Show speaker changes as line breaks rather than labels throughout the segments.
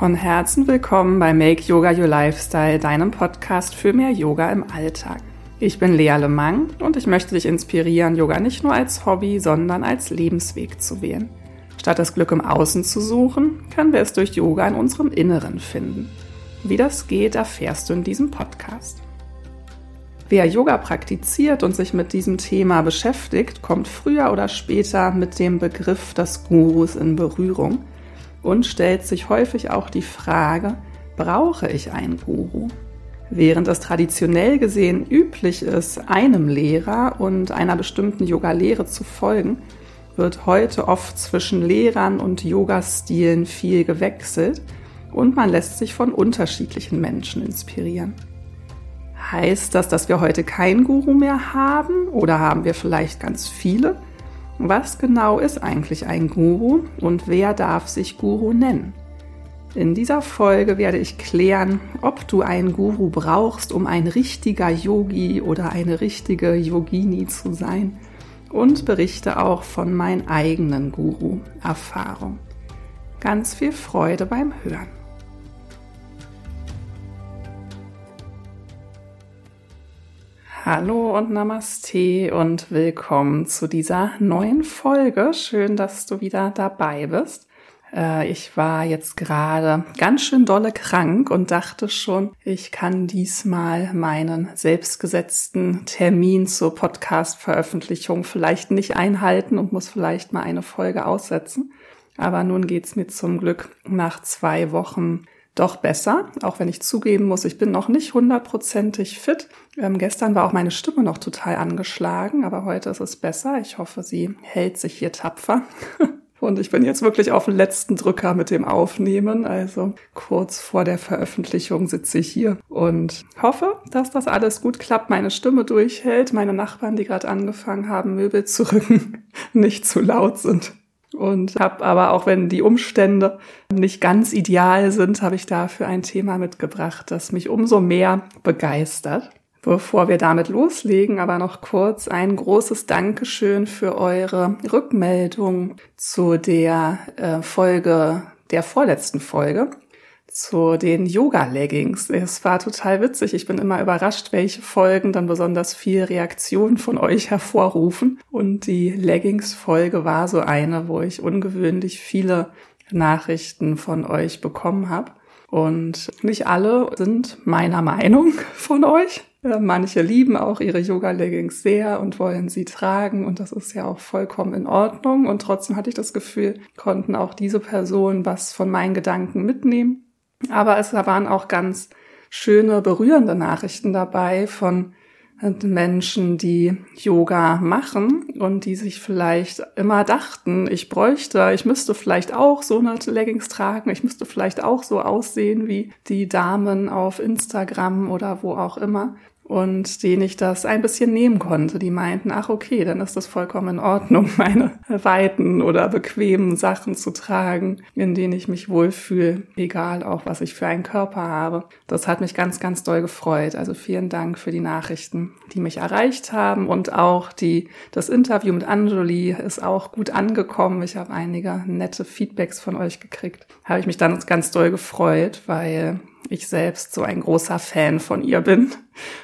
Von Herzen willkommen bei Make Yoga Your Lifestyle, deinem Podcast für mehr Yoga im Alltag. Ich bin Lea Lemang und ich möchte dich inspirieren, Yoga nicht nur als Hobby, sondern als Lebensweg zu wählen. Statt das Glück im Außen zu suchen, können wir es durch Yoga in unserem Inneren finden. Wie das geht, erfährst du in diesem Podcast. Wer Yoga praktiziert und sich mit diesem Thema beschäftigt, kommt früher oder später mit dem Begriff des Gurus in Berührung und stellt sich häufig auch die Frage, brauche ich einen Guru? Während es traditionell gesehen üblich ist, einem Lehrer und einer bestimmten Yoga-Lehre zu folgen, wird heute oft zwischen Lehrern und Yoga-Stilen viel gewechselt und man lässt sich von unterschiedlichen Menschen inspirieren. Heißt das, dass wir heute keinen Guru mehr haben oder haben wir vielleicht ganz viele? Was genau ist eigentlich ein Guru und wer darf sich Guru nennen? In dieser Folge werde ich klären, ob du einen Guru brauchst, um ein richtiger Yogi oder eine richtige Yogini zu sein und berichte auch von meinen eigenen Guru-Erfahrungen. Ganz viel Freude beim Hören. Hallo und Namaste und willkommen zu dieser neuen Folge. Schön, dass du wieder dabei bist. Äh, ich war jetzt gerade ganz schön dolle krank und dachte schon, ich kann diesmal meinen selbstgesetzten Termin zur Podcast-Veröffentlichung vielleicht nicht einhalten und muss vielleicht mal eine Folge aussetzen. Aber nun geht's mir zum Glück nach zwei Wochen doch besser, auch wenn ich zugeben muss, ich bin noch nicht hundertprozentig fit. Ähm, gestern war auch meine Stimme noch total angeschlagen, aber heute ist es besser. Ich hoffe, sie hält sich hier tapfer. Und ich bin jetzt wirklich auf den letzten Drücker mit dem Aufnehmen. Also kurz vor der Veröffentlichung sitze ich hier und hoffe, dass das alles gut klappt, meine Stimme durchhält, meine Nachbarn, die gerade angefangen haben, Möbel zu rücken, nicht zu laut sind. Und habe aber auch wenn die Umstände nicht ganz ideal sind, habe ich dafür ein Thema mitgebracht, das mich umso mehr begeistert. Bevor wir damit loslegen, aber noch kurz ein großes Dankeschön für eure Rückmeldung zu der äh, Folge, der vorletzten Folge zu den Yoga-Leggings. Es war total witzig. Ich bin immer überrascht, welche Folgen dann besonders viel Reaktion von euch hervorrufen. Und die Leggings-Folge war so eine, wo ich ungewöhnlich viele Nachrichten von euch bekommen habe. Und nicht alle sind meiner Meinung von euch. Äh, manche lieben auch ihre Yoga-Leggings sehr und wollen sie tragen und das ist ja auch vollkommen in Ordnung. Und trotzdem hatte ich das Gefühl, konnten auch diese Personen was von meinen Gedanken mitnehmen aber es waren auch ganz schöne, berührende Nachrichten dabei von Menschen, die Yoga machen und die sich vielleicht immer dachten, ich bräuchte, ich müsste vielleicht auch so eine Leggings tragen, ich müsste vielleicht auch so aussehen wie die Damen auf Instagram oder wo auch immer und denen ich das ein bisschen nehmen konnte. Die meinten, ach okay, dann ist das vollkommen in Ordnung, meine weiten oder bequemen Sachen zu tragen, in denen ich mich wohlfühle, egal auch, was ich für einen Körper habe. Das hat mich ganz, ganz doll gefreut. Also vielen Dank für die Nachrichten, die mich erreicht haben und auch die, das Interview mit Anjali ist auch gut angekommen. Ich habe einige nette Feedbacks von euch gekriegt. Habe ich mich dann ganz doll gefreut, weil ich selbst so ein großer Fan von ihr bin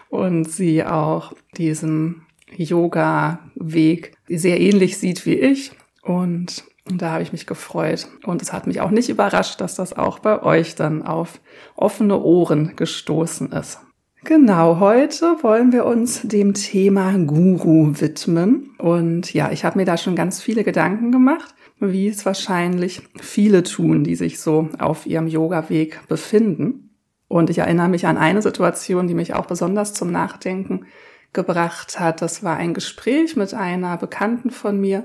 und sie auch diesen Yoga-Weg sehr ähnlich sieht wie ich. Und da habe ich mich gefreut. Und es hat mich auch nicht überrascht, dass das auch bei euch dann auf offene Ohren gestoßen ist. Genau, heute wollen wir uns dem Thema Guru widmen. Und ja, ich habe mir da schon ganz viele Gedanken gemacht, wie es wahrscheinlich viele tun, die sich so auf ihrem Yoga-Weg befinden. Und ich erinnere mich an eine Situation, die mich auch besonders zum Nachdenken gebracht hat. Das war ein Gespräch mit einer Bekannten von mir,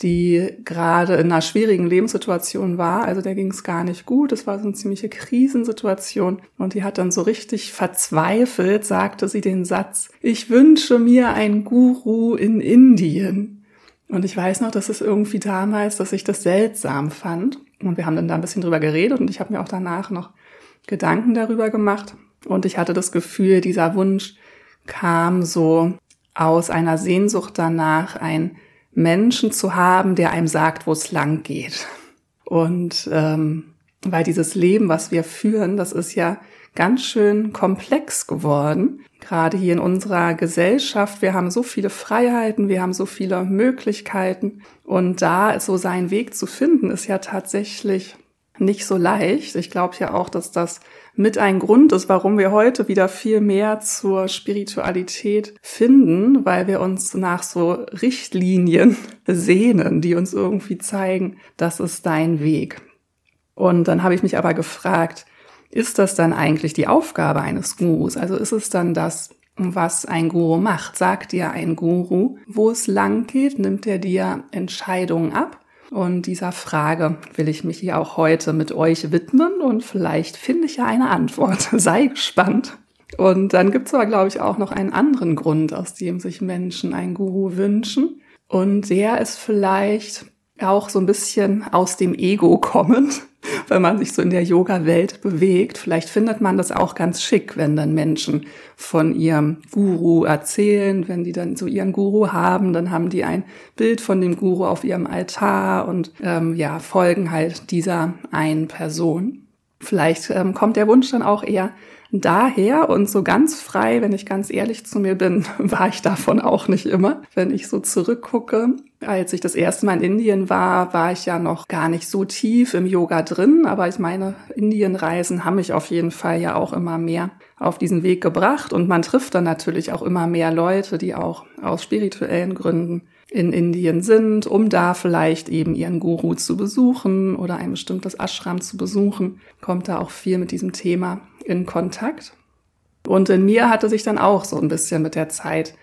die gerade in einer schwierigen Lebenssituation war. Also der ging es gar nicht gut. Es war so eine ziemliche Krisensituation. Und die hat dann so richtig verzweifelt, sagte sie den Satz, ich wünsche mir ein Guru in Indien. Und ich weiß noch, dass es irgendwie damals, dass ich das seltsam fand. Und wir haben dann da ein bisschen drüber geredet und ich habe mir auch danach noch Gedanken darüber gemacht. Und ich hatte das Gefühl, dieser Wunsch kam so aus einer Sehnsucht danach, einen Menschen zu haben, der einem sagt, wo es lang geht. Und ähm, weil dieses Leben, was wir führen, das ist ja ganz schön komplex geworden. Gerade hier in unserer Gesellschaft. Wir haben so viele Freiheiten, wir haben so viele Möglichkeiten. Und da so seinen Weg zu finden, ist ja tatsächlich nicht so leicht. Ich glaube ja auch, dass das mit ein Grund ist, warum wir heute wieder viel mehr zur Spiritualität finden, weil wir uns nach so Richtlinien sehnen, die uns irgendwie zeigen, das ist dein Weg. Und dann habe ich mich aber gefragt, ist das dann eigentlich die Aufgabe eines Gurus? Also ist es dann das, was ein Guru macht? Sagt dir ein Guru, wo es lang geht? Nimmt er dir Entscheidungen ab? Und dieser Frage will ich mich hier auch heute mit euch widmen und vielleicht finde ich ja eine Antwort. Sei gespannt. Und dann gibt es aber, glaube ich, auch noch einen anderen Grund, aus dem sich Menschen einen Guru wünschen. Und der ist vielleicht auch so ein bisschen aus dem Ego kommend wenn man sich so in der Yoga-Welt bewegt. Vielleicht findet man das auch ganz schick, wenn dann Menschen von ihrem Guru erzählen, wenn die dann so ihren Guru haben, dann haben die ein Bild von dem Guru auf ihrem Altar und ähm, ja, folgen halt dieser einen Person. Vielleicht ähm, kommt der Wunsch dann auch eher daher und so ganz frei, wenn ich ganz ehrlich zu mir bin, war ich davon auch nicht immer. Wenn ich so zurückgucke, als ich das erste Mal in Indien war, war ich ja noch gar nicht so tief im Yoga drin, aber ich meine, Indienreisen haben mich auf jeden Fall ja auch immer mehr auf diesen Weg gebracht und man trifft dann natürlich auch immer mehr Leute, die auch aus spirituellen Gründen in Indien sind, um da vielleicht eben ihren Guru zu besuchen oder ein bestimmtes Ashram zu besuchen, kommt da auch viel mit diesem Thema in Kontakt. Und in mir hatte sich dann auch so ein bisschen mit der Zeit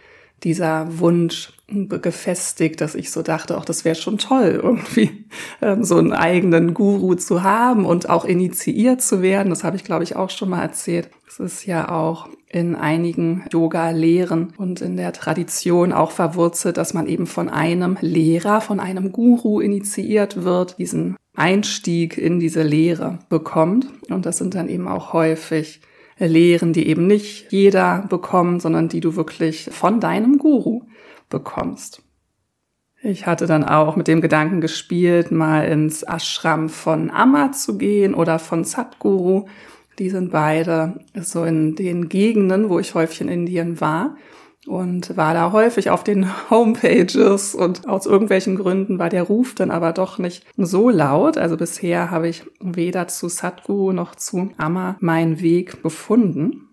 dieser Wunsch gefestigt, dass ich so dachte, auch das wäre schon toll, irgendwie ähm, so einen eigenen Guru zu haben und auch initiiert zu werden. Das habe ich, glaube ich, auch schon mal erzählt. Es ist ja auch in einigen Yoga-Lehren und in der Tradition auch verwurzelt, dass man eben von einem Lehrer, von einem Guru initiiert wird, diesen Einstieg in diese Lehre bekommt. Und das sind dann eben auch häufig Lehren, die eben nicht jeder bekommt, sondern die du wirklich von deinem Guru bekommst. Ich hatte dann auch mit dem Gedanken gespielt, mal ins Ashram von Amma zu gehen oder von Satguru. Die sind beide so in den Gegenden, wo ich häufig in Indien war und war da häufig auf den Homepages und aus irgendwelchen Gründen war der Ruf dann aber doch nicht so laut. Also bisher habe ich weder zu Satguru noch zu Amma meinen Weg gefunden.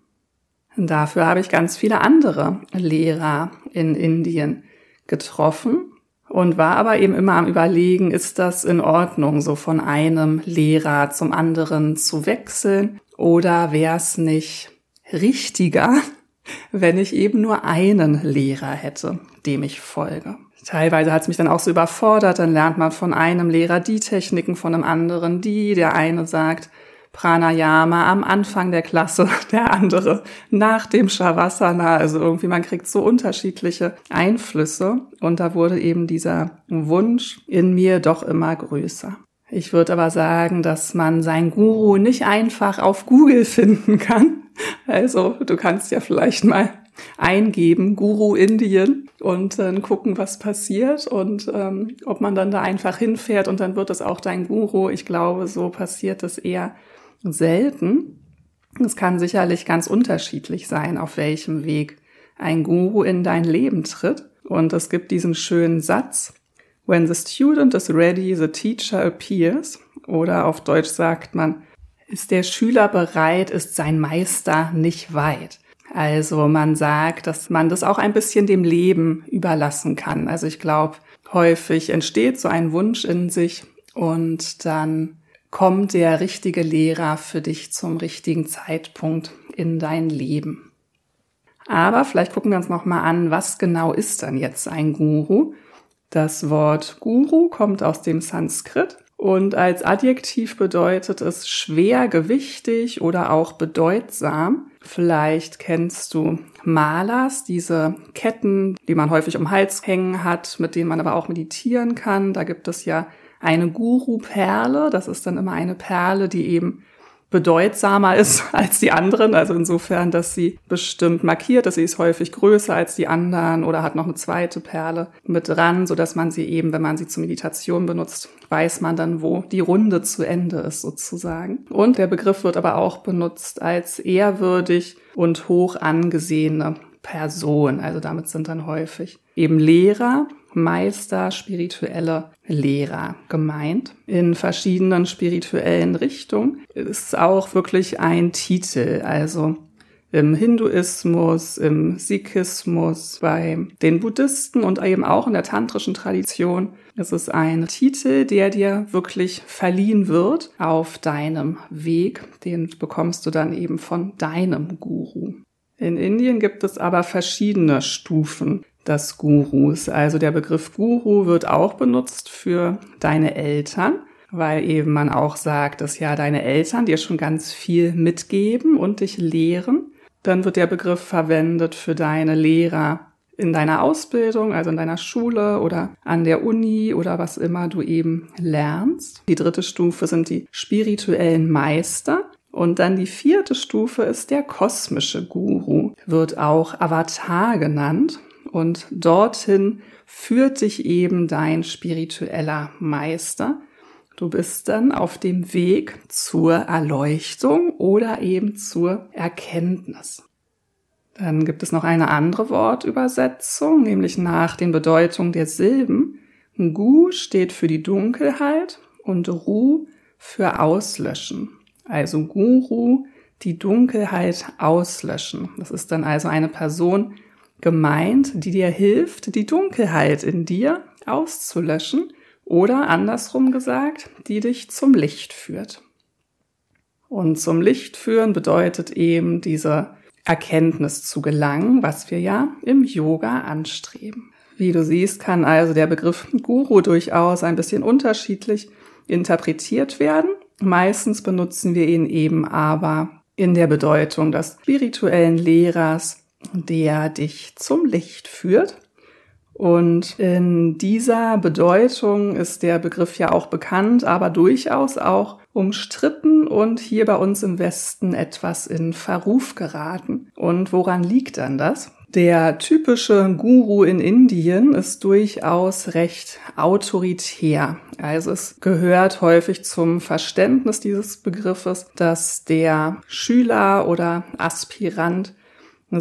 Dafür habe ich ganz viele andere Lehrer in Indien getroffen und war aber eben immer am Überlegen, ist das in Ordnung, so von einem Lehrer zum anderen zu wechseln oder wäre es nicht richtiger, wenn ich eben nur einen Lehrer hätte, dem ich folge. Teilweise hat es mich dann auch so überfordert, dann lernt man von einem Lehrer die Techniken, von einem anderen die. Der eine sagt, Pranayama am Anfang der Klasse, der andere nach dem Shavasana. Also irgendwie, man kriegt so unterschiedliche Einflüsse. Und da wurde eben dieser Wunsch in mir doch immer größer. Ich würde aber sagen, dass man sein Guru nicht einfach auf Google finden kann. Also du kannst ja vielleicht mal eingeben, Guru Indien und dann gucken, was passiert und ähm, ob man dann da einfach hinfährt und dann wird es auch dein Guru. Ich glaube, so passiert es eher selten. Es kann sicherlich ganz unterschiedlich sein, auf welchem Weg ein Guru in dein Leben tritt. Und es gibt diesen schönen Satz, When the student is ready, the teacher appears. Oder auf Deutsch sagt man, ist der Schüler bereit, ist sein Meister nicht weit. Also man sagt, dass man das auch ein bisschen dem Leben überlassen kann. Also ich glaube, häufig entsteht so ein Wunsch in sich und dann kommt der richtige Lehrer für dich zum richtigen Zeitpunkt in dein Leben. Aber vielleicht gucken wir uns noch mal an, was genau ist dann jetzt ein Guru? Das Wort Guru kommt aus dem Sanskrit und als Adjektiv bedeutet es schwergewichtig oder auch bedeutsam. Vielleicht kennst du Malas, diese Ketten, die man häufig um Hals hängen hat, mit denen man aber auch meditieren kann. Da gibt es ja eine Guru-Perle. Das ist dann immer eine Perle, die eben bedeutsamer ist als die anderen. Also insofern, dass sie bestimmt markiert, dass sie ist häufig größer als die anderen oder hat noch eine zweite Perle mit dran, so dass man sie eben, wenn man sie zur Meditation benutzt, weiß man dann, wo die Runde zu Ende ist sozusagen. Und der Begriff wird aber auch benutzt als ehrwürdig und hoch angesehene Person. Also damit sind dann häufig eben Lehrer, Meister, spirituelle Lehrer gemeint. In verschiedenen spirituellen Richtungen ist auch wirklich ein Titel. Also im Hinduismus, im Sikhismus, bei den Buddhisten und eben auch in der tantrischen Tradition ist es ein Titel, der dir wirklich verliehen wird auf deinem Weg. Den bekommst du dann eben von deinem Guru. In Indien gibt es aber verschiedene Stufen des Gurus. Also der Begriff Guru wird auch benutzt für deine Eltern, weil eben man auch sagt, dass ja deine Eltern dir schon ganz viel mitgeben und dich lehren. Dann wird der Begriff verwendet für deine Lehrer in deiner Ausbildung, also in deiner Schule oder an der Uni oder was immer du eben lernst. Die dritte Stufe sind die spirituellen Meister. Und dann die vierte Stufe ist der kosmische Guru, wird auch Avatar genannt. Und dorthin führt dich eben dein spiritueller Meister. Du bist dann auf dem Weg zur Erleuchtung oder eben zur Erkenntnis. Dann gibt es noch eine andere Wortübersetzung, nämlich nach den Bedeutungen der Silben. Gu steht für die Dunkelheit und Ru für Auslöschen. Also Guru, die Dunkelheit auslöschen. Das ist dann also eine Person gemeint, die dir hilft, die Dunkelheit in dir auszulöschen oder andersrum gesagt, die dich zum Licht führt. Und zum Licht führen bedeutet eben diese Erkenntnis zu gelangen, was wir ja im Yoga anstreben. Wie du siehst, kann also der Begriff Guru durchaus ein bisschen unterschiedlich interpretiert werden. Meistens benutzen wir ihn eben aber in der Bedeutung des spirituellen Lehrers, der dich zum Licht führt. Und in dieser Bedeutung ist der Begriff ja auch bekannt, aber durchaus auch umstritten und hier bei uns im Westen etwas in Verruf geraten. Und woran liegt dann das? Der typische Guru in Indien ist durchaus recht autoritär. Also es gehört häufig zum Verständnis dieses Begriffes, dass der Schüler oder Aspirant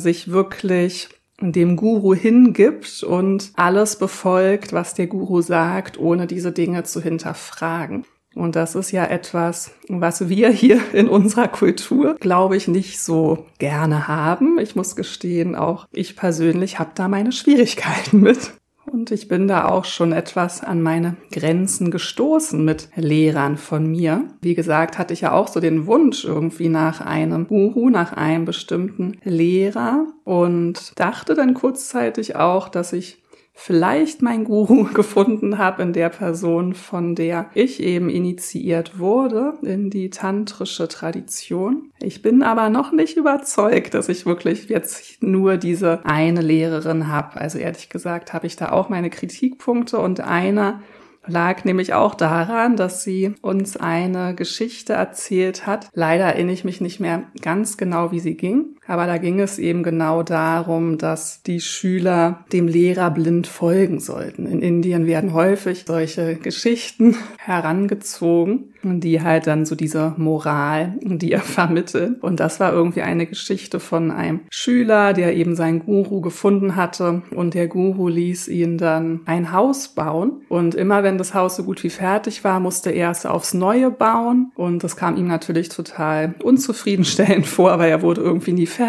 sich wirklich dem Guru hingibt und alles befolgt, was der Guru sagt, ohne diese Dinge zu hinterfragen. Und das ist ja etwas, was wir hier in unserer Kultur, glaube ich, nicht so gerne haben. Ich muss gestehen, auch ich persönlich habe da meine Schwierigkeiten mit. Und ich bin da auch schon etwas an meine Grenzen gestoßen mit Lehrern von mir. Wie gesagt, hatte ich ja auch so den Wunsch irgendwie nach einem Guru, nach einem bestimmten Lehrer und dachte dann kurzzeitig auch, dass ich vielleicht mein Guru gefunden habe in der Person, von der ich eben initiiert wurde in die tantrische Tradition. Ich bin aber noch nicht überzeugt, dass ich wirklich jetzt nur diese eine Lehrerin habe. Also ehrlich gesagt habe ich da auch meine Kritikpunkte und einer lag nämlich auch daran, dass sie uns eine Geschichte erzählt hat. Leider erinnere ich mich nicht mehr ganz genau, wie sie ging. Aber da ging es eben genau darum, dass die Schüler dem Lehrer blind folgen sollten. In Indien werden häufig solche Geschichten herangezogen, die halt dann so diese Moral, die er vermittelt. Und das war irgendwie eine Geschichte von einem Schüler, der eben seinen Guru gefunden hatte und der Guru ließ ihn dann ein Haus bauen. Und immer wenn das Haus so gut wie fertig war, musste er es aufs Neue bauen. Und das kam ihm natürlich total unzufriedenstellend vor, weil er wurde irgendwie nie fertig.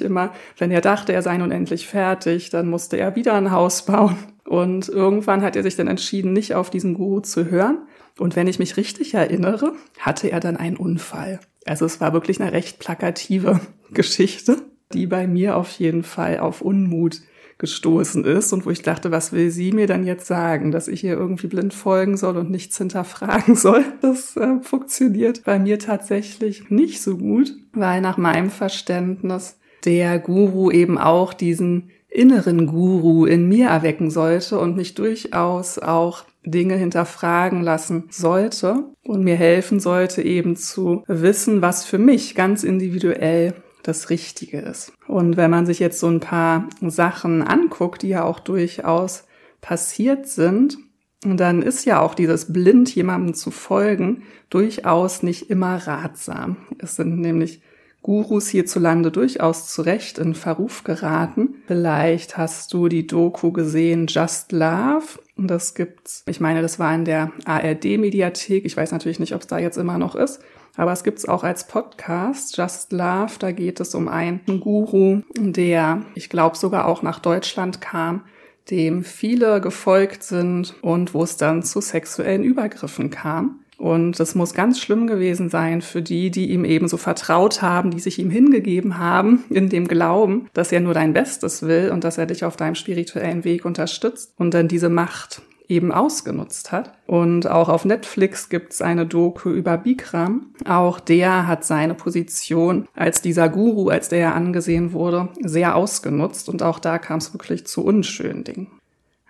Immer, wenn er dachte, er sei nun endlich fertig, dann musste er wieder ein Haus bauen. Und irgendwann hat er sich dann entschieden, nicht auf diesen Guru zu hören. Und wenn ich mich richtig erinnere, hatte er dann einen Unfall. Also es war wirklich eine recht plakative Geschichte, die bei mir auf jeden Fall auf Unmut gestoßen ist und wo ich dachte, was will sie mir dann jetzt sagen, dass ich ihr irgendwie blind folgen soll und nichts hinterfragen soll. Das äh, funktioniert bei mir tatsächlich nicht so gut, weil nach meinem Verständnis der Guru eben auch diesen inneren Guru in mir erwecken sollte und mich durchaus auch Dinge hinterfragen lassen sollte und mir helfen sollte eben zu wissen, was für mich ganz individuell das Richtige ist. Und wenn man sich jetzt so ein paar Sachen anguckt, die ja auch durchaus passiert sind, dann ist ja auch dieses blind jemandem zu folgen durchaus nicht immer ratsam. Es sind nämlich Gurus hierzulande durchaus zurecht in Verruf geraten. Vielleicht hast du die Doku gesehen Just Love. Das gibt's, ich meine, das war in der ARD-Mediathek. Ich weiß natürlich nicht, ob es da jetzt immer noch ist. Aber es gibt's auch als Podcast, Just Love. Da geht es um einen Guru, der, ich glaube, sogar auch nach Deutschland kam, dem viele gefolgt sind und wo es dann zu sexuellen Übergriffen kam. Und das muss ganz schlimm gewesen sein für die, die ihm eben so vertraut haben, die sich ihm hingegeben haben, in dem Glauben, dass er nur dein Bestes will und dass er dich auf deinem spirituellen Weg unterstützt und dann diese Macht eben ausgenutzt hat. Und auch auf Netflix gibt's eine Doku über Bikram. Auch der hat seine Position als dieser Guru, als der er angesehen wurde, sehr ausgenutzt. Und auch da kam es wirklich zu unschönen Dingen.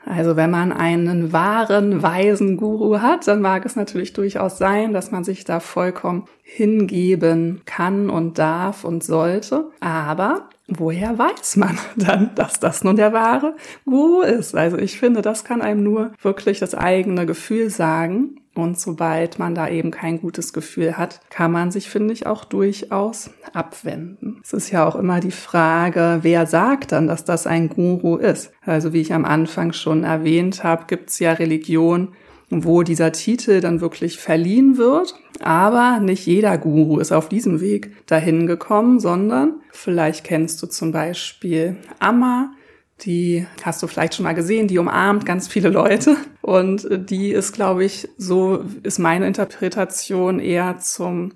Also wenn man einen wahren, weisen Guru hat, dann mag es natürlich durchaus sein, dass man sich da vollkommen hingeben kann und darf und sollte. Aber woher weiß man dann, dass das nun der wahre Guru ist? Also ich finde, das kann einem nur wirklich das eigene Gefühl sagen. Und sobald man da eben kein gutes Gefühl hat, kann man sich, finde ich, auch durchaus abwenden. Es ist ja auch immer die Frage, wer sagt dann, dass das ein Guru ist? Also wie ich am Anfang schon erwähnt habe, gibt es ja Religion, wo dieser Titel dann wirklich verliehen wird. Aber nicht jeder Guru ist auf diesem Weg dahin gekommen, sondern vielleicht kennst du zum Beispiel Amma, die hast du vielleicht schon mal gesehen, die umarmt ganz viele Leute. Und die ist, glaube ich, so ist meine Interpretation eher zum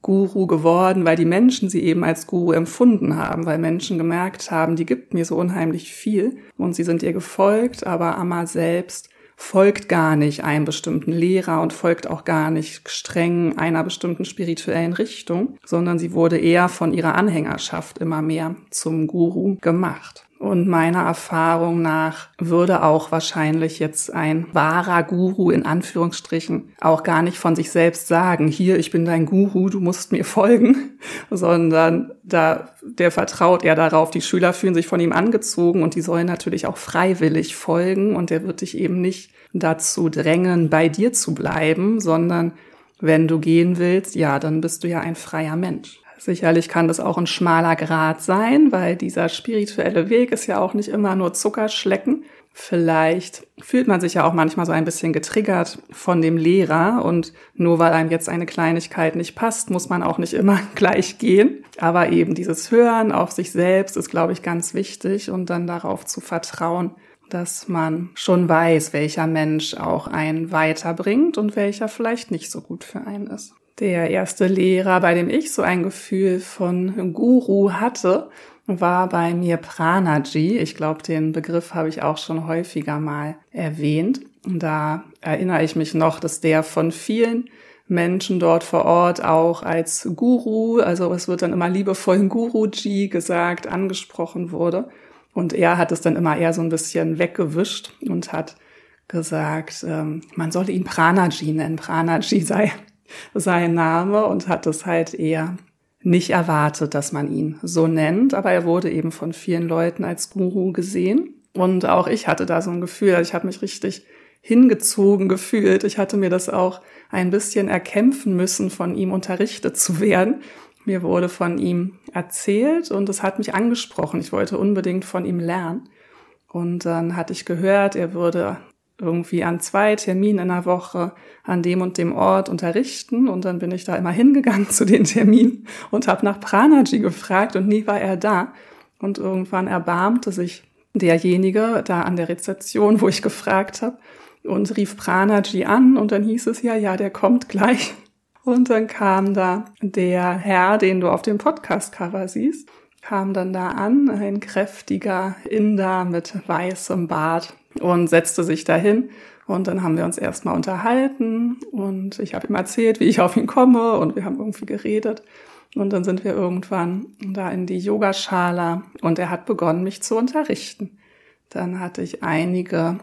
Guru geworden, weil die Menschen sie eben als Guru empfunden haben, weil Menschen gemerkt haben, die gibt mir so unheimlich viel und sie sind ihr gefolgt, aber Amma selbst folgt gar nicht einem bestimmten Lehrer und folgt auch gar nicht streng einer bestimmten spirituellen Richtung, sondern sie wurde eher von ihrer Anhängerschaft immer mehr zum Guru gemacht. Und meiner Erfahrung nach würde auch wahrscheinlich jetzt ein wahrer Guru in Anführungsstrichen auch gar nicht von sich selbst sagen, hier, ich bin dein Guru, du musst mir folgen, sondern da, der vertraut eher darauf, die Schüler fühlen sich von ihm angezogen und die sollen natürlich auch freiwillig folgen und der wird dich eben nicht dazu drängen, bei dir zu bleiben, sondern wenn du gehen willst, ja, dann bist du ja ein freier Mensch. Sicherlich kann das auch ein schmaler Grad sein, weil dieser spirituelle Weg ist ja auch nicht immer nur Zuckerschlecken. Vielleicht fühlt man sich ja auch manchmal so ein bisschen getriggert von dem Lehrer und nur weil einem jetzt eine Kleinigkeit nicht passt, muss man auch nicht immer gleich gehen. Aber eben dieses Hören auf sich selbst ist, glaube ich, ganz wichtig und dann darauf zu vertrauen, dass man schon weiß, welcher Mensch auch einen weiterbringt und welcher vielleicht nicht so gut für einen ist der erste Lehrer, bei dem ich so ein Gefühl von Guru hatte, war bei mir Pranaji. Ich glaube, den Begriff habe ich auch schon häufiger mal erwähnt. Da erinnere ich mich noch, dass der von vielen Menschen dort vor Ort auch als Guru, also es wird dann immer liebevoll Guruji gesagt, angesprochen wurde. Und er hat es dann immer eher so ein bisschen weggewischt und hat gesagt, ähm, man solle ihn Pranaji nennen. Pranaji sei sein Name und hat es halt eher nicht erwartet, dass man ihn so nennt, aber er wurde eben von vielen Leuten als Guru gesehen. Und auch ich hatte da so ein Gefühl, ich habe mich richtig hingezogen gefühlt. Ich hatte mir das auch ein bisschen erkämpfen müssen, von ihm unterrichtet zu werden. Mir wurde von ihm erzählt und es hat mich angesprochen. Ich wollte unbedingt von ihm lernen. Und dann hatte ich gehört, er würde irgendwie an zwei Terminen in der Woche an dem und dem Ort unterrichten. Und dann bin ich da immer hingegangen zu den Terminen und habe nach Pranaji gefragt und nie war er da. Und irgendwann erbarmte sich derjenige da an der Rezeption, wo ich gefragt habe, und rief Pranaji an und dann hieß es ja, ja, der kommt gleich. Und dann kam da der Herr, den du auf dem Podcast-Cover siehst, kam dann da an, ein kräftiger Inder mit weißem Bart und setzte sich dahin. Und dann haben wir uns erstmal unterhalten und ich habe ihm erzählt, wie ich auf ihn komme und wir haben irgendwie geredet. Und dann sind wir irgendwann da in die Yogaschala und er hat begonnen, mich zu unterrichten. Dann hatte ich einige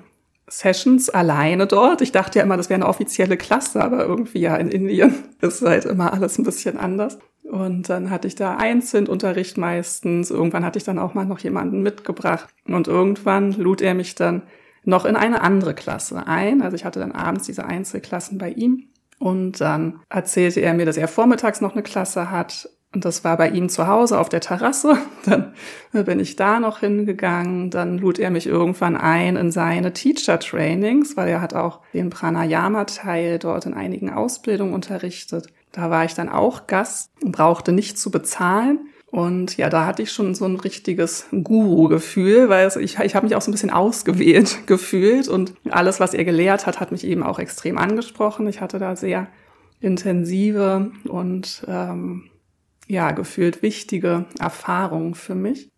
Sessions alleine dort. Ich dachte ja immer, das wäre eine offizielle Klasse, aber irgendwie ja in Indien ist halt immer alles ein bisschen anders. Und dann hatte ich da einzeln Unterricht meistens. Irgendwann hatte ich dann auch mal noch jemanden mitgebracht. Und irgendwann lud er mich dann noch in eine andere Klasse ein. Also ich hatte dann abends diese Einzelklassen bei ihm. Und dann erzählte er mir, dass er vormittags noch eine Klasse hat. Und das war bei ihm zu Hause auf der Terrasse. Dann bin ich da noch hingegangen. Dann lud er mich irgendwann ein in seine Teacher-Trainings, weil er hat auch den Pranayama-Teil dort in einigen Ausbildungen unterrichtet. Da war ich dann auch Gast und brauchte nicht zu bezahlen. Und ja, da hatte ich schon so ein richtiges Guru-Gefühl, weil ich, ich habe mich auch so ein bisschen ausgewählt gefühlt und alles, was er gelehrt hat, hat mich eben auch extrem angesprochen. Ich hatte da sehr intensive und ähm, ja, gefühlt wichtige Erfahrungen für mich.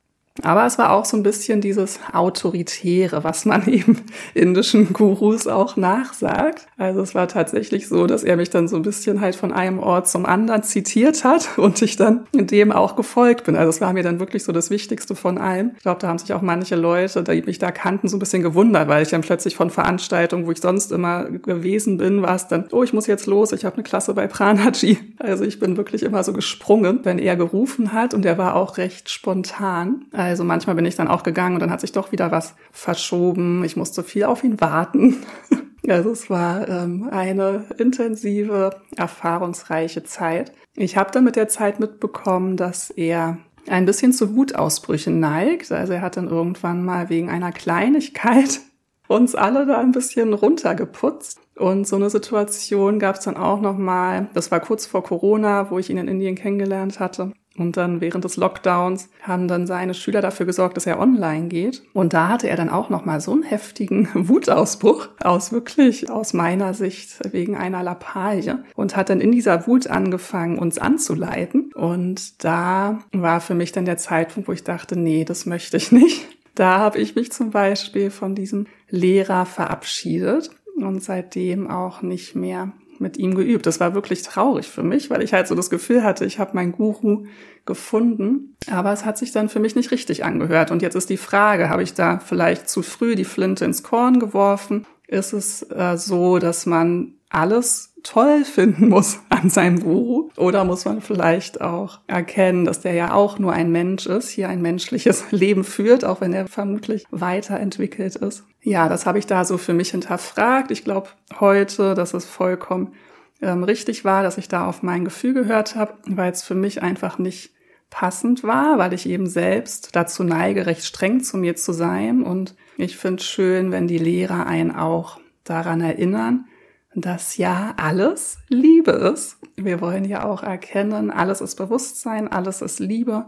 Aber es war auch so ein bisschen dieses Autoritäre, was man eben indischen Gurus auch nachsagt. Also es war tatsächlich so, dass er mich dann so ein bisschen halt von einem Ort zum anderen zitiert hat und ich dann dem auch gefolgt bin. Also es war mir dann wirklich so das Wichtigste von allem. Ich glaube, da haben sich auch manche Leute, die mich da kannten, so ein bisschen gewundert, weil ich dann plötzlich von Veranstaltungen, wo ich sonst immer gewesen bin, war es dann, oh, ich muss jetzt los, ich habe eine Klasse bei Pranaji. Also ich bin wirklich immer so gesprungen, wenn er gerufen hat und er war auch recht spontan. Also manchmal bin ich dann auch gegangen und dann hat sich doch wieder was verschoben. Ich musste viel auf ihn warten. Also es war ähm, eine intensive, erfahrungsreiche Zeit. Ich habe dann mit der Zeit mitbekommen, dass er ein bisschen zu Wutausbrüchen neigt. Also er hat dann irgendwann mal wegen einer Kleinigkeit uns alle da ein bisschen runtergeputzt. Und so eine Situation gab es dann auch noch mal. Das war kurz vor Corona, wo ich ihn in Indien kennengelernt hatte. Und dann während des Lockdowns haben dann seine Schüler dafür gesorgt, dass er online geht. Und da hatte er dann auch noch mal so einen heftigen Wutausbruch aus wirklich aus meiner Sicht wegen einer Lappalie und hat dann in dieser Wut angefangen, uns anzuleiten. Und da war für mich dann der Zeitpunkt, wo ich dachte, nee, das möchte ich nicht. Da habe ich mich zum Beispiel von diesem Lehrer verabschiedet und seitdem auch nicht mehr mit ihm geübt. Das war wirklich traurig für mich, weil ich halt so das Gefühl hatte, ich habe meinen Guru gefunden. Aber es hat sich dann für mich nicht richtig angehört. Und jetzt ist die Frage, habe ich da vielleicht zu früh die Flinte ins Korn geworfen? Ist es äh, so, dass man alles toll finden muss an seinem Guru? Oder muss man vielleicht auch erkennen, dass der ja auch nur ein Mensch ist, hier ein menschliches Leben führt, auch wenn er vermutlich weiterentwickelt ist? Ja, das habe ich da so für mich hinterfragt. Ich glaube heute, dass es vollkommen ähm, richtig war, dass ich da auf mein Gefühl gehört habe, weil es für mich einfach nicht passend war, weil ich eben selbst dazu neige, recht streng zu mir zu sein. Und ich finde es schön, wenn die Lehrer einen auch daran erinnern, dass ja alles Liebe ist. Wir wollen ja auch erkennen, alles ist Bewusstsein, alles ist Liebe.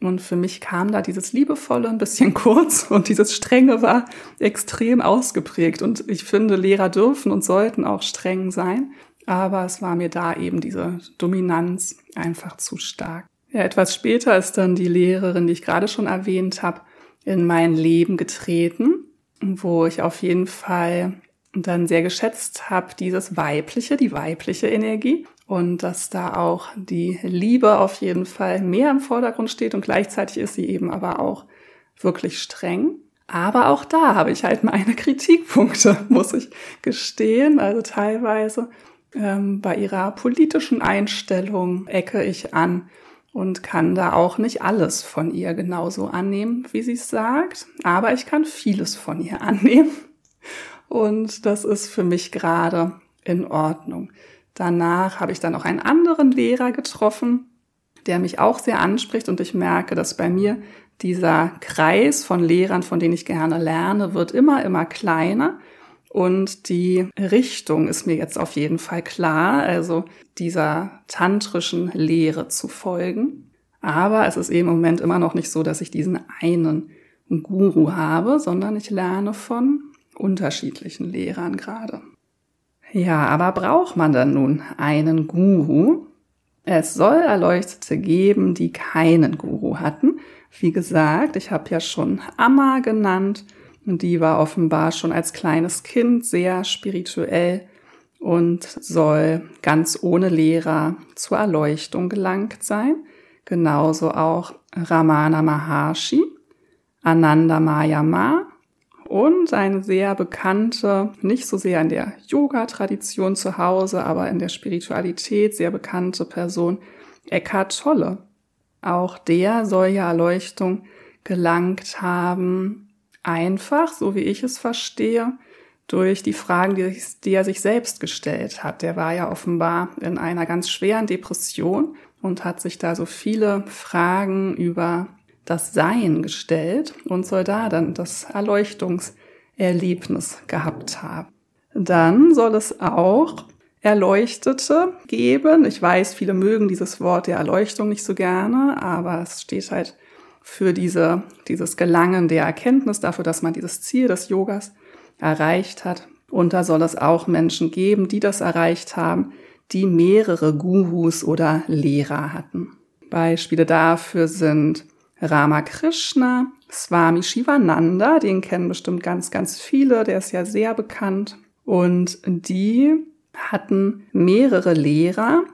Und für mich kam da dieses Liebevolle ein bisschen kurz und dieses Strenge war extrem ausgeprägt. Und ich finde, Lehrer dürfen und sollten auch streng sein. Aber es war mir da eben diese Dominanz einfach zu stark. Ja, etwas später ist dann die Lehrerin, die ich gerade schon erwähnt habe, in mein Leben getreten, wo ich auf jeden Fall dann sehr geschätzt habe, dieses weibliche, die weibliche Energie und dass da auch die Liebe auf jeden Fall mehr im Vordergrund steht und gleichzeitig ist sie eben aber auch wirklich streng. Aber auch da habe ich halt meine Kritikpunkte, muss ich gestehen. Also teilweise ähm, bei ihrer politischen Einstellung ecke ich an und kann da auch nicht alles von ihr genauso annehmen, wie sie es sagt. Aber ich kann vieles von ihr annehmen. Und das ist für mich gerade in Ordnung. Danach habe ich dann noch einen anderen Lehrer getroffen, der mich auch sehr anspricht und ich merke, dass bei mir dieser Kreis von Lehrern, von denen ich gerne lerne, wird immer, immer kleiner. Und die Richtung ist mir jetzt auf jeden Fall klar, also dieser tantrischen Lehre zu folgen. Aber es ist eben im Moment immer noch nicht so, dass ich diesen einen Guru habe, sondern ich lerne von unterschiedlichen Lehrern gerade. Ja, aber braucht man dann nun einen Guru? Es soll Erleuchtete geben, die keinen Guru hatten. Wie gesagt, ich habe ja schon Amma genannt und die war offenbar schon als kleines Kind sehr spirituell und soll ganz ohne Lehrer zur Erleuchtung gelangt sein. Genauso auch Ramana Maharshi, Ananda Mayama und eine sehr bekannte, nicht so sehr in der Yoga-Tradition zu Hause, aber in der Spiritualität sehr bekannte Person, Eckhart Tolle. Auch der soll ja Erleuchtung gelangt haben, einfach, so wie ich es verstehe, durch die Fragen, die, die, er sich selbst gestellt hat. Der war ja offenbar in einer ganz schweren Depression und hat sich da so viele Fragen über das Sein gestellt und soll da dann das Erleuchtungserlebnis gehabt haben. Dann soll es auch Erleuchtete geben. Ich weiß, viele mögen dieses Wort der Erleuchtung nicht so gerne, aber es steht halt für diese, dieses Gelangen der Erkenntnis, dafür, dass man dieses Ziel des Yogas erreicht hat. Und da soll es auch Menschen geben, die das erreicht haben, die mehrere Gurus oder Lehrer hatten. Beispiele dafür sind Ramakrishna, Swami Shivananda, den kennen bestimmt ganz, ganz viele, der ist ja sehr bekannt. Und die hatten mehrere Lehrer,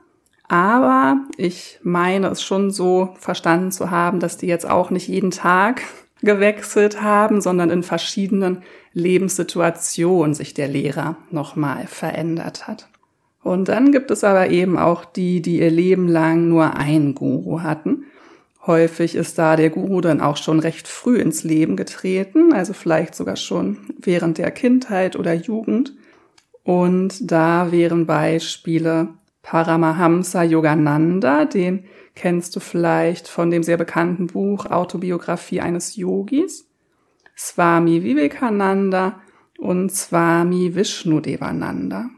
aber ich meine es schon so verstanden zu haben, dass die jetzt auch nicht jeden Tag gewechselt haben, sondern in verschiedenen Lebenssituationen sich der Lehrer nochmal verändert hat. Und dann gibt es aber eben auch die, die ihr Leben lang nur einen Guru hatten. Häufig ist da der Guru dann auch schon recht früh ins Leben getreten, also vielleicht sogar schon während der Kindheit oder Jugend. Und da wären Beispiele Paramahamsa Yogananda, den kennst du vielleicht von dem sehr bekannten Buch Autobiografie eines Yogis, Swami Vivekananda und Swami Vishnudevananda.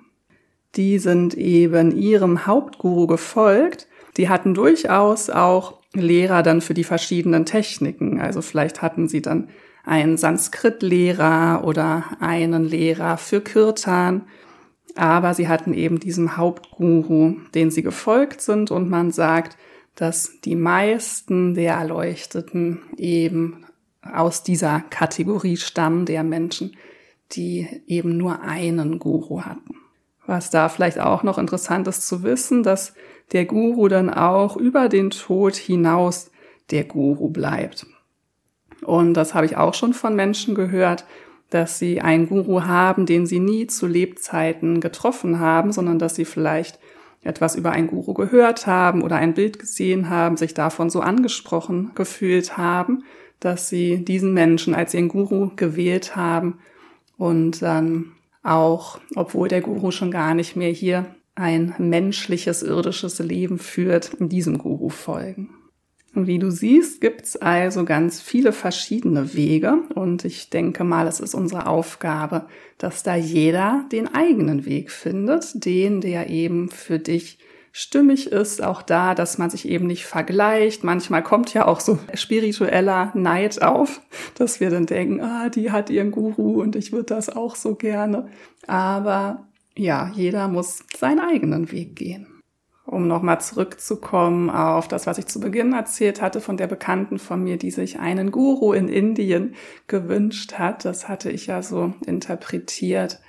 Die sind eben ihrem Hauptguru gefolgt. Die hatten durchaus auch Lehrer dann für die verschiedenen Techniken. Also vielleicht hatten sie dann einen Sanskrit-Lehrer oder einen Lehrer für Kirtan. Aber sie hatten eben diesem Hauptguru, den sie gefolgt sind. Und man sagt, dass die meisten der Erleuchteten eben aus dieser Kategorie stammen der Menschen, die eben nur einen Guru hatten. Was da vielleicht auch noch interessant ist zu wissen, dass der Guru dann auch über den Tod hinaus der Guru bleibt. Und das habe ich auch schon von Menschen gehört, dass sie einen Guru haben, den sie nie zu Lebzeiten getroffen haben, sondern dass sie vielleicht etwas über einen Guru gehört haben oder ein Bild gesehen haben, sich davon so angesprochen gefühlt haben, dass sie diesen Menschen als ihren Guru gewählt haben und dann auch, obwohl der Guru schon gar nicht mehr hier ein menschliches, irdisches Leben führt, diesem Guru folgen. Und wie du siehst, gibt's also ganz viele verschiedene Wege und ich denke mal, es ist unsere Aufgabe, dass da jeder den eigenen Weg findet, den, der eben für dich stimmig ist, auch da, dass man sich eben nicht vergleicht. Manchmal kommt ja auch so spiritueller Neid auf, dass wir dann denken, ah, die hat ihren Guru und ich würde das auch so gerne. Aber ja, jeder muss seinen eigenen Weg gehen. Um nochmal zurückzukommen auf das, was ich zu Beginn erzählt hatte von der Bekannten von mir, die sich einen Guru in Indien gewünscht hat. Das hatte ich ja so interpretiert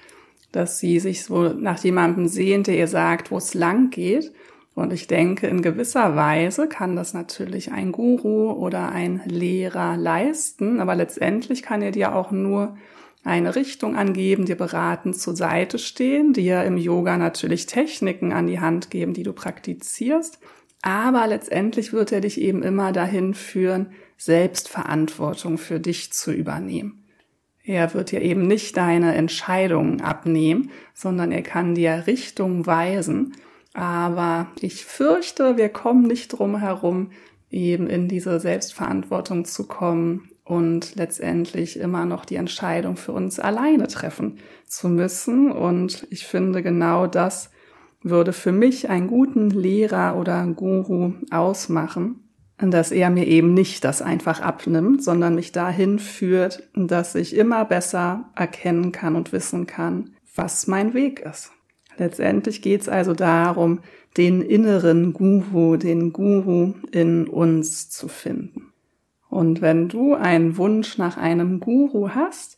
dass sie sich so nach jemandem sehnt, der ihr sagt, wo es lang geht. Und ich denke, in gewisser Weise kann das natürlich ein Guru oder ein Lehrer leisten, aber letztendlich kann er dir auch nur eine Richtung angeben, dir beraten zur Seite stehen, dir im Yoga natürlich Techniken an die Hand geben, die du praktizierst. Aber letztendlich wird er dich eben immer dahin führen, Selbstverantwortung für dich zu übernehmen. Er wird dir eben nicht deine Entscheidungen abnehmen, sondern er kann dir Richtung weisen. Aber ich fürchte, wir kommen nicht drum herum, eben in diese Selbstverantwortung zu kommen und letztendlich immer noch die Entscheidung für uns alleine treffen zu müssen. Und ich finde, genau das würde für mich einen guten Lehrer oder Guru ausmachen, dass er mir eben nicht das einfach abnimmt, sondern mich dahin führt, dass ich immer besser erkennen kann und wissen kann, was mein Weg ist. Letztendlich geht es also darum, den inneren Guru, den Guru in uns zu finden. Und wenn du einen Wunsch nach einem Guru hast,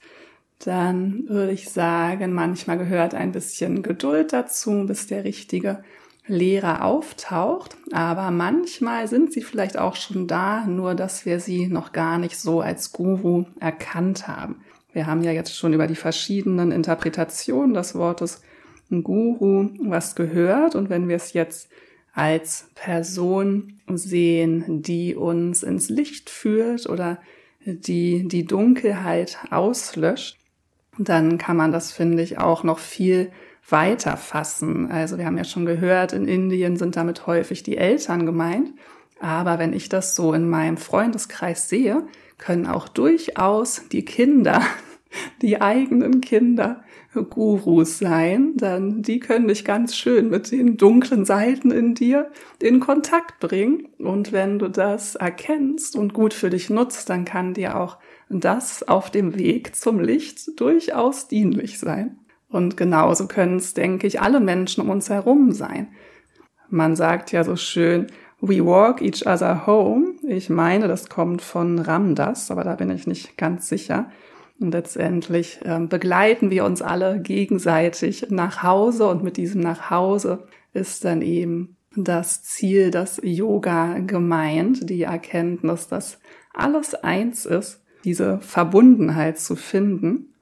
dann würde ich sagen, manchmal gehört ein bisschen Geduld dazu, bis der richtige Lehrer auftaucht, aber manchmal sind sie vielleicht auch schon da, nur dass wir sie noch gar nicht so als Guru erkannt haben. Wir haben ja jetzt schon über die verschiedenen Interpretationen des Wortes Guru was gehört. Und wenn wir es jetzt als Person sehen, die uns ins Licht führt oder die die Dunkelheit auslöscht, dann kann man das, finde ich, auch noch viel weiter fassen. Also wir haben ja schon gehört, in Indien sind damit häufig die Eltern gemeint. Aber wenn ich das so in meinem Freundeskreis sehe, können auch durchaus die Kinder, die eigenen Kinder Gurus sein, dann die können dich ganz schön mit den dunklen Seiten in dir in Kontakt bringen. Und wenn du das erkennst und gut für dich nutzt, dann kann dir auch das auf dem Weg zum Licht durchaus dienlich sein. Und genauso können es, denke ich, alle Menschen um uns herum sein. Man sagt ja so schön, we walk each other home. Ich meine, das kommt von Ramdas, aber da bin ich nicht ganz sicher. Und letztendlich äh, begleiten wir uns alle gegenseitig nach Hause und mit diesem nach Hause ist dann eben das Ziel, das Yoga gemeint, die Erkenntnis, dass alles eins ist, diese Verbundenheit zu finden.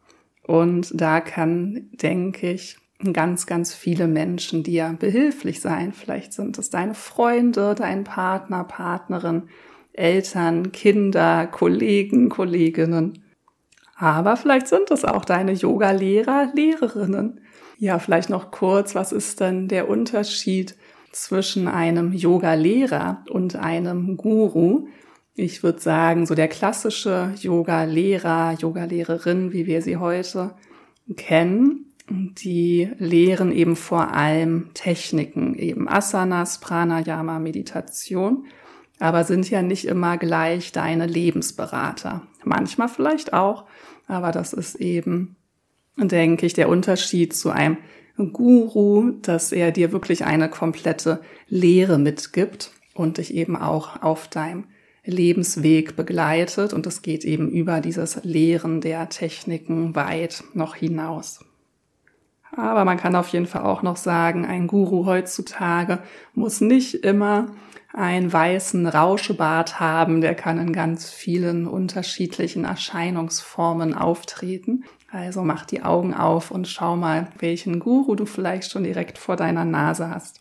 Und da kann, denke ich, ganz, ganz viele Menschen dir behilflich sein. Vielleicht sind es deine Freunde, dein Partner, Partnerin, Eltern, Kinder, Kollegen, Kolleginnen. Aber vielleicht sind es auch deine Yoga-Lehrer, Lehrerinnen. Ja, vielleicht noch kurz, was ist denn der Unterschied zwischen einem Yoga-Lehrer und einem Guru? Ich würde sagen, so der klassische Yoga-Lehrer, Yoga-Lehrerin, wie wir sie heute kennen, die lehren eben vor allem Techniken, eben Asanas, Pranayama, Meditation, aber sind ja nicht immer gleich deine Lebensberater. Manchmal vielleicht auch, aber das ist eben, denke ich, der Unterschied zu einem Guru, dass er dir wirklich eine komplette Lehre mitgibt und dich eben auch auf deinem Lebensweg begleitet. Und es geht eben über dieses Lehren der Techniken weit noch hinaus. Aber man kann auf jeden Fall auch noch sagen, ein Guru heutzutage muss nicht immer einen weißen Rauschebart haben, der kann in ganz vielen unterschiedlichen Erscheinungsformen auftreten. Also mach die Augen auf und schau mal, welchen Guru du vielleicht schon direkt vor deiner Nase hast.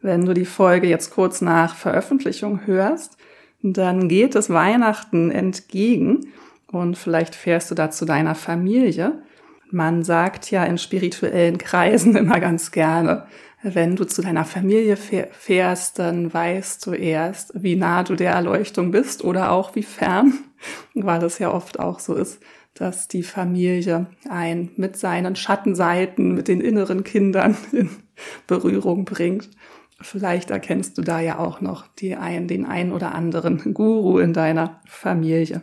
Wenn du die Folge jetzt kurz nach Veröffentlichung hörst, dann geht es Weihnachten entgegen und vielleicht fährst du da zu deiner Familie. Man sagt ja in spirituellen Kreisen immer ganz gerne, wenn du zu deiner Familie fährst, dann weißt du erst, wie nah du der Erleuchtung bist oder auch wie fern, weil es ja oft auch so ist, dass die Familie ein mit seinen Schattenseiten, mit den inneren Kindern in Berührung bringt. Vielleicht erkennst du da ja auch noch die ein, den ein oder anderen Guru in deiner Familie.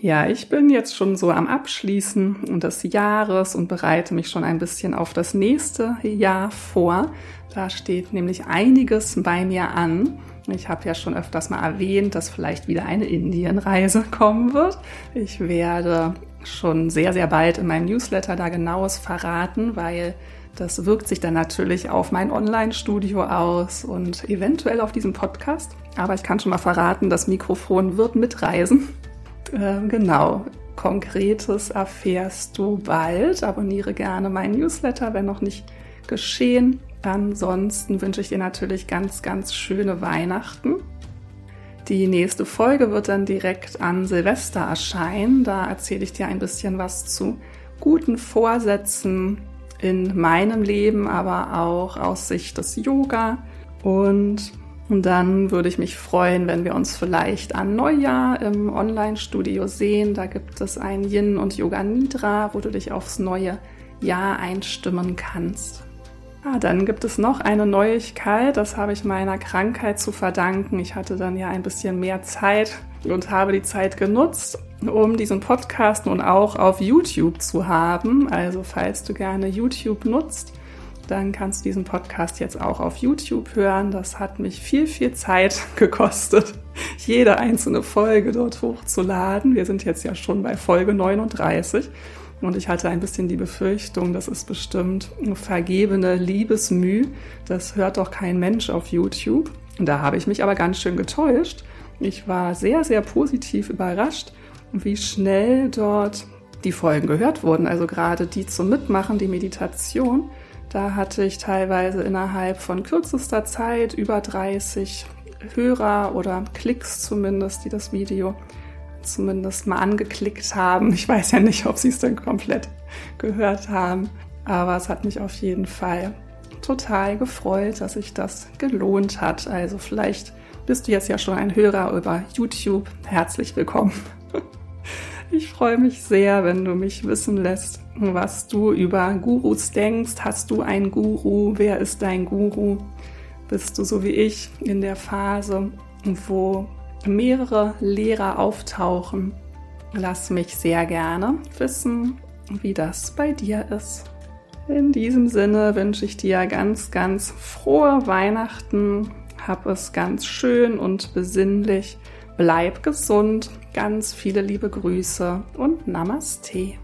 Ja, ich bin jetzt schon so am Abschließen des Jahres und bereite mich schon ein bisschen auf das nächste Jahr vor. Da steht nämlich einiges bei mir an. Ich habe ja schon öfters mal erwähnt, dass vielleicht wieder eine Indienreise kommen wird. Ich werde schon sehr, sehr bald in meinem Newsletter da genaues verraten, weil das wirkt sich dann natürlich auf mein Online-Studio aus und eventuell auf diesen Podcast. Aber ich kann schon mal verraten, das Mikrofon wird mitreisen. Äh, genau. Konkretes erfährst du bald. Abonniere gerne meinen Newsletter, wenn noch nicht geschehen. Ansonsten wünsche ich dir natürlich ganz, ganz schöne Weihnachten. Die nächste Folge wird dann direkt an Silvester erscheinen. Da erzähle ich dir ein bisschen was zu guten Vorsätzen in meinem Leben, aber auch aus Sicht des Yoga. Und dann würde ich mich freuen, wenn wir uns vielleicht an Neujahr im Online-Studio sehen. Da gibt es ein Yin und Yoga Nidra, wo du dich aufs neue Jahr einstimmen kannst. Ah, dann gibt es noch eine Neuigkeit, das habe ich meiner Krankheit zu verdanken. Ich hatte dann ja ein bisschen mehr Zeit und habe die Zeit genutzt, um diesen Podcast nun auch auf YouTube zu haben. Also falls du gerne YouTube nutzt, dann kannst du diesen Podcast jetzt auch auf YouTube hören. Das hat mich viel, viel Zeit gekostet, jede einzelne Folge dort hochzuladen. Wir sind jetzt ja schon bei Folge 39 und ich hatte ein bisschen die Befürchtung, das ist bestimmt vergebene Liebesmüh. Das hört doch kein Mensch auf YouTube. Da habe ich mich aber ganz schön getäuscht. Ich war sehr, sehr positiv überrascht, wie schnell dort die Folgen gehört wurden. Also gerade die zum Mitmachen, die Meditation. Da hatte ich teilweise innerhalb von kürzester Zeit über 30 Hörer oder Klicks zumindest, die das Video zumindest mal angeklickt haben. Ich weiß ja nicht, ob sie es dann komplett gehört haben, aber es hat mich auf jeden Fall total gefreut, dass sich das gelohnt hat. Also vielleicht bist du jetzt ja schon ein Hörer über YouTube. Herzlich willkommen. Ich freue mich sehr, wenn du mich wissen lässt, was du über Gurus denkst. Hast du einen Guru? Wer ist dein Guru? Bist du so wie ich in der Phase, wo mehrere Lehrer auftauchen? Lass mich sehr gerne wissen, wie das bei dir ist. In diesem Sinne wünsche ich dir ganz, ganz frohe Weihnachten. Hab es ganz schön und besinnlich. Bleib gesund. Ganz viele liebe Grüße und Namaste.